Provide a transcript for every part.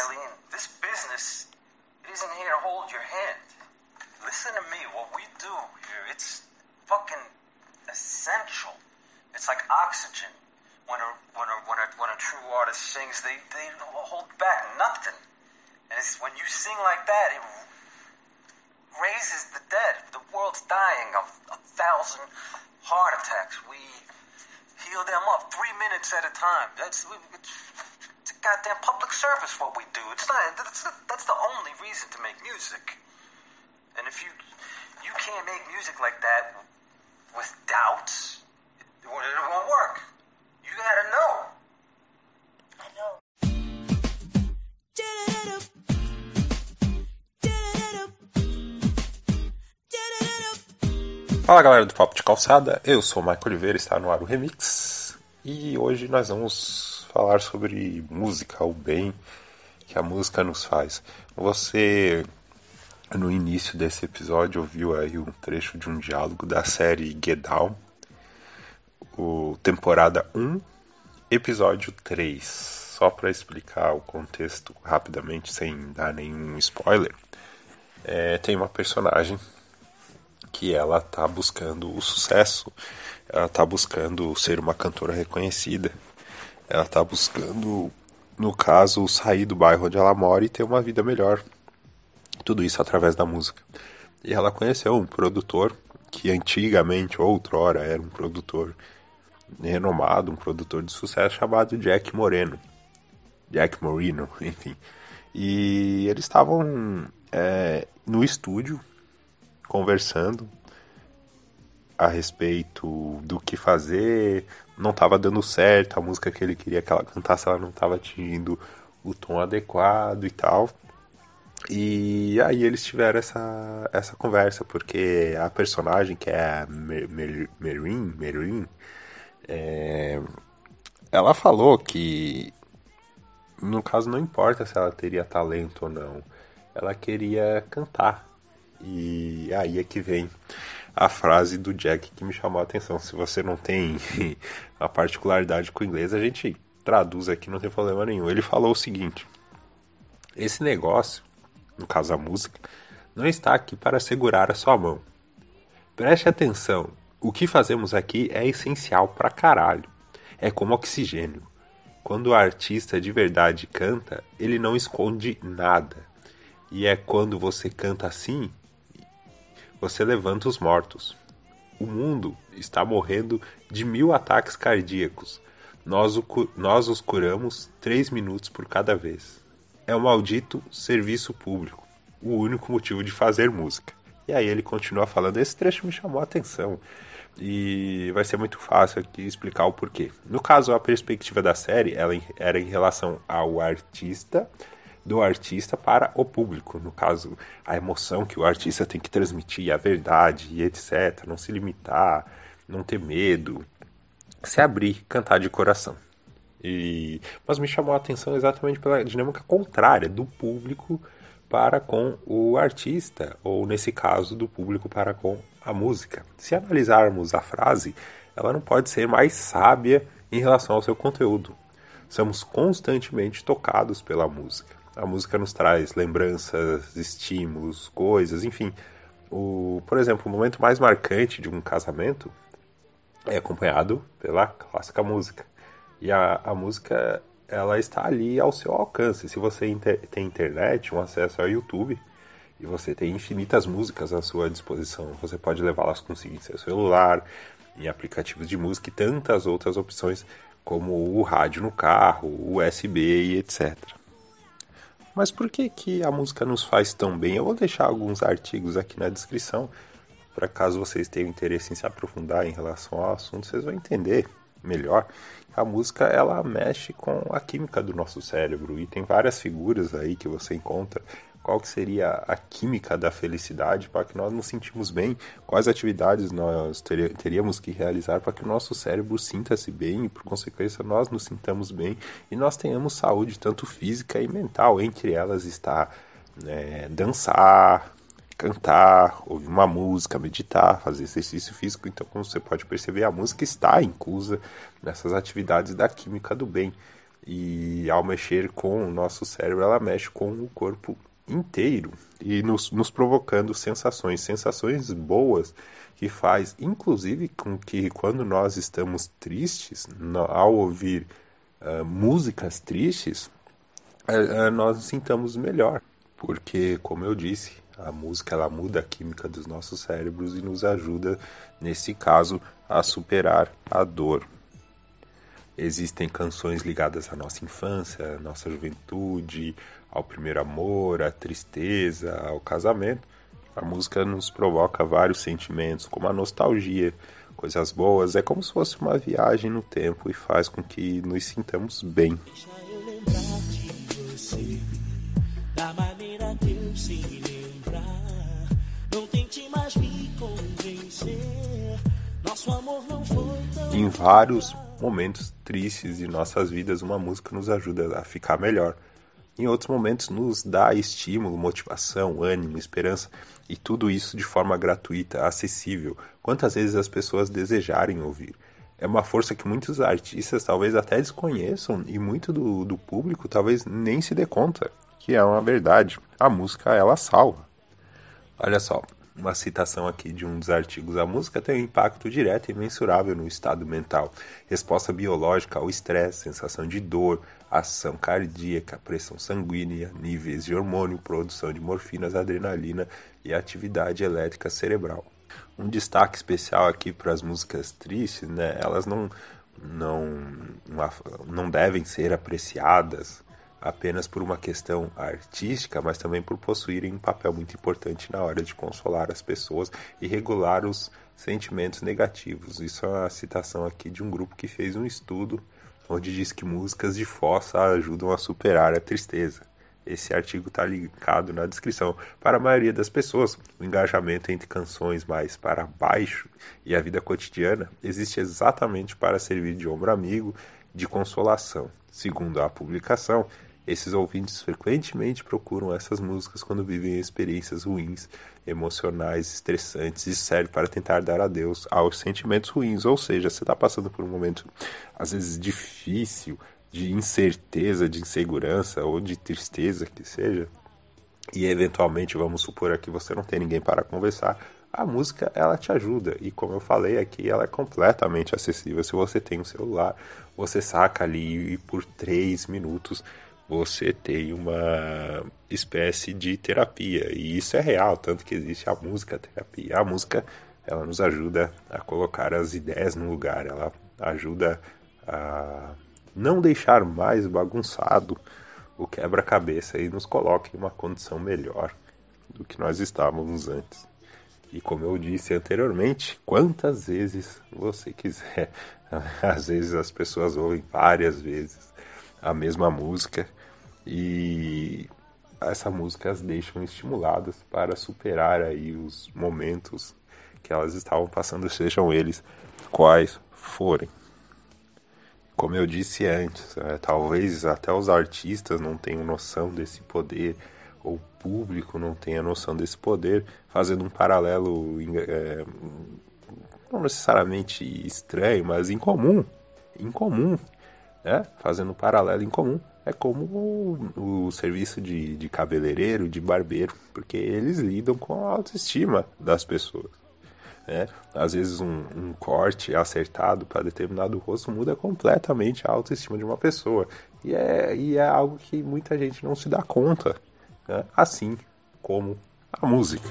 Eileen, this business isn't here to hold your hand. Listen to me. What we do here, it's fucking essential. It's like oxygen. When a when a when a when a true artist sings, they they hold back nothing. And it's when you sing like that, it raises the dead. The world's dying of a thousand heart attacks. We heal them up three minutes at a time. That's goddamn public service what we do. It's not. That's the, that's the only reason to make music. And if you you can't make music like that with doubts, it, won't- it won't work. You gotta know. I know. Fala galera do Papo de Calçada, eu sou o Michael Oliveira, está no ar o Remix e hoje nós vamos falar sobre música, o bem que a música nos faz. Você, no início desse episódio, ouviu aí um trecho de um diálogo da série Get Down, o temporada 1, episódio 3. Só para explicar o contexto rapidamente, sem dar nenhum spoiler, é, tem uma personagem que ela tá buscando o sucesso, ela tá buscando ser uma cantora reconhecida, ela tá buscando, no caso, sair do bairro onde ela mora e ter uma vida melhor. Tudo isso através da música. E ela conheceu um produtor que antigamente, outrora, era um produtor renomado, um produtor de sucesso chamado Jack Moreno. Jack Moreno, enfim. E eles estavam é, no estúdio conversando a respeito do que fazer, não estava dando certo, a música que ele queria que ela cantasse, ela não estava atingindo o tom adequado e tal. E aí eles tiveram essa, essa conversa, porque a personagem, que é a Mer- Mer- é, ela falou que no caso não importa se ela teria talento ou não, ela queria cantar. E aí é que vem a frase do Jack que me chamou a atenção. Se você não tem a particularidade com o inglês, a gente traduz aqui, não tem problema nenhum. Ele falou o seguinte: esse negócio, no caso a música, não está aqui para segurar a sua mão. Preste atenção, o que fazemos aqui é essencial pra caralho. É como oxigênio. Quando o artista de verdade canta, ele não esconde nada. E é quando você canta assim, você levanta os mortos. O mundo está morrendo de mil ataques cardíacos. Nós, o nós os curamos três minutos por cada vez. É o maldito serviço público. O único motivo de fazer música. E aí ele continua falando. Esse trecho me chamou a atenção. E vai ser muito fácil aqui explicar o porquê. No caso, a perspectiva da série ela era em relação ao artista do artista para o público. No caso, a emoção que o artista tem que transmitir, a verdade e etc. Não se limitar, não ter medo, se abrir, cantar de coração. E mas me chamou a atenção exatamente pela dinâmica contrária do público para com o artista, ou nesse caso, do público para com a música. Se analisarmos a frase, ela não pode ser mais sábia em relação ao seu conteúdo. Somos constantemente tocados pela música. A música nos traz lembranças, estímulos, coisas, enfim. O, por exemplo, o momento mais marcante de um casamento é acompanhado pela clássica música. E a, a música, ela está ali ao seu alcance. Se você inter- tem internet, um acesso ao YouTube, e você tem infinitas músicas à sua disposição, você pode levá-las consigo em seu celular, em aplicativos de música e tantas outras opções, como o rádio no carro, USB e etc. Mas por que, que a música nos faz tão bem? Eu vou deixar alguns artigos aqui na descrição, para caso vocês tenham interesse em se aprofundar em relação ao assunto, vocês vão entender melhor. A música ela mexe com a química do nosso cérebro e tem várias figuras aí que você encontra. Qual que seria a química da felicidade para que nós nos sentimos bem? Quais atividades nós teríamos que realizar para que o nosso cérebro sinta-se bem e, por consequência, nós nos sintamos bem e nós tenhamos saúde, tanto física e mental. Entre elas está né, dançar, cantar, ouvir uma música, meditar, fazer exercício físico. Então, como você pode perceber, a música está inclusa nessas atividades da química do bem. E ao mexer com o nosso cérebro, ela mexe com o corpo inteiro e nos, nos provocando sensações, sensações boas que faz inclusive com que quando nós estamos tristes, ao ouvir uh, músicas tristes, uh, uh, nós nos sintamos melhor, porque como eu disse, a música ela muda a química dos nossos cérebros e nos ajuda nesse caso a superar a dor. Existem canções ligadas à nossa infância, à nossa juventude, ao primeiro amor, à tristeza, ao casamento. A música nos provoca vários sentimentos, como a nostalgia, coisas boas. É como se fosse uma viagem no tempo e faz com que nos sintamos bem. Deixa eu lembrar de você, da maneira que eu Não tente mais me convencer. Nosso amor não foi tão. Em vários momentos tristes de nossas vidas, uma música nos ajuda a ficar melhor. Em outros momentos, nos dá estímulo, motivação, ânimo, esperança e tudo isso de forma gratuita, acessível, quantas vezes as pessoas desejarem ouvir. É uma força que muitos artistas talvez até desconheçam e muito do, do público talvez nem se dê conta, que é uma verdade. A música, ela salva. Olha só, uma citação aqui de um dos artigos. A música tem um impacto direto e mensurável no estado mental. Resposta biológica ao estresse, sensação de dor, ação cardíaca, pressão sanguínea, níveis de hormônio, produção de morfinas, adrenalina e atividade elétrica cerebral. Um destaque especial aqui para as músicas tristes, né? Elas não não não devem ser apreciadas apenas por uma questão artística, mas também por possuírem um papel muito importante na hora de consolar as pessoas e regular os sentimentos negativos. Isso é uma citação aqui de um grupo que fez um estudo onde diz que músicas de fossa ajudam a superar a tristeza. Esse artigo está linkado na descrição. Para a maioria das pessoas, o engajamento entre canções mais para baixo e a vida cotidiana existe exatamente para servir de ombro amigo, de consolação. Segundo a publicação, esses ouvintes frequentemente procuram essas músicas quando vivem experiências ruins, emocionais, estressantes. e serve para tentar dar adeus aos sentimentos ruins. Ou seja, você está passando por um momento, às vezes, difícil, de incerteza, de insegurança ou de tristeza que seja, e eventualmente, vamos supor aqui, você não tem ninguém para conversar, a música ela te ajuda e como eu falei aqui ela é completamente acessível se você tem um celular você saca ali e por três minutos você tem uma espécie de terapia. E isso é real, tanto que existe a música terapia. A música ela nos ajuda a colocar as ideias no lugar, ela ajuda a não deixar mais bagunçado o quebra-cabeça e nos coloca em uma condição melhor do que nós estávamos antes. E como eu disse anteriormente, quantas vezes você quiser. Às vezes as pessoas ouvem várias vezes a mesma música e essa música as deixam estimuladas para superar aí os momentos que elas estavam passando, sejam eles quais forem. Como eu disse antes, é, talvez até os artistas não tenham noção desse poder, ou o público não tenha noção desse poder, fazendo um paralelo é, não necessariamente estranho, mas incomum, incomum, né? fazendo um paralelo incomum é como o, o serviço de, de cabeleireiro, de barbeiro, porque eles lidam com a autoestima das pessoas. Né? Às vezes um, um corte acertado para determinado rosto muda completamente a autoestima de uma pessoa. E é, e é algo que muita gente não se dá conta, né? assim como a música.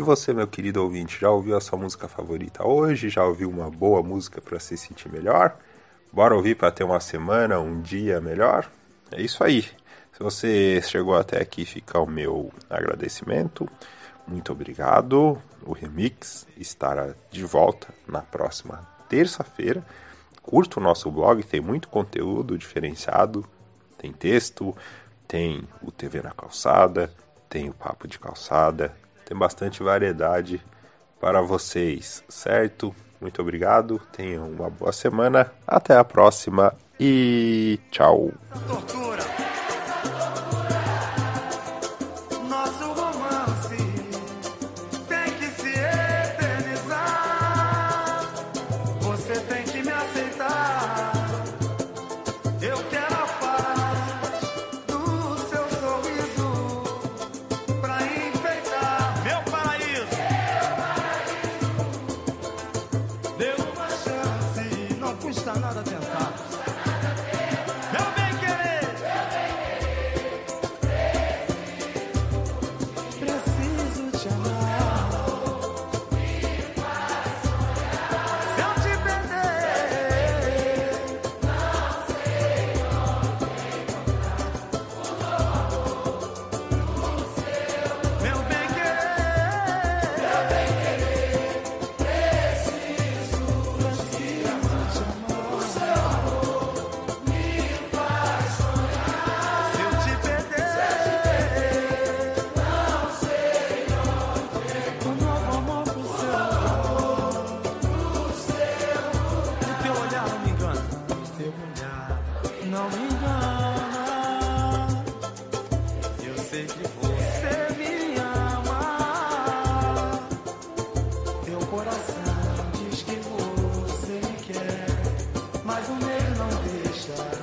E você, meu querido ouvinte, já ouviu a sua música favorita hoje? Já ouviu uma boa música para se sentir melhor? Bora ouvir para ter uma semana, um dia melhor? É isso aí. Se você chegou até aqui, fica o meu agradecimento. Muito obrigado. O Remix estará de volta na próxima terça-feira. Curta o nosso blog, tem muito conteúdo diferenciado. Tem texto, tem o TV na calçada, tem o papo de calçada, tem bastante variedade para vocês, certo? Muito obrigado, tenham uma boa semana, até a próxima e tchau. side.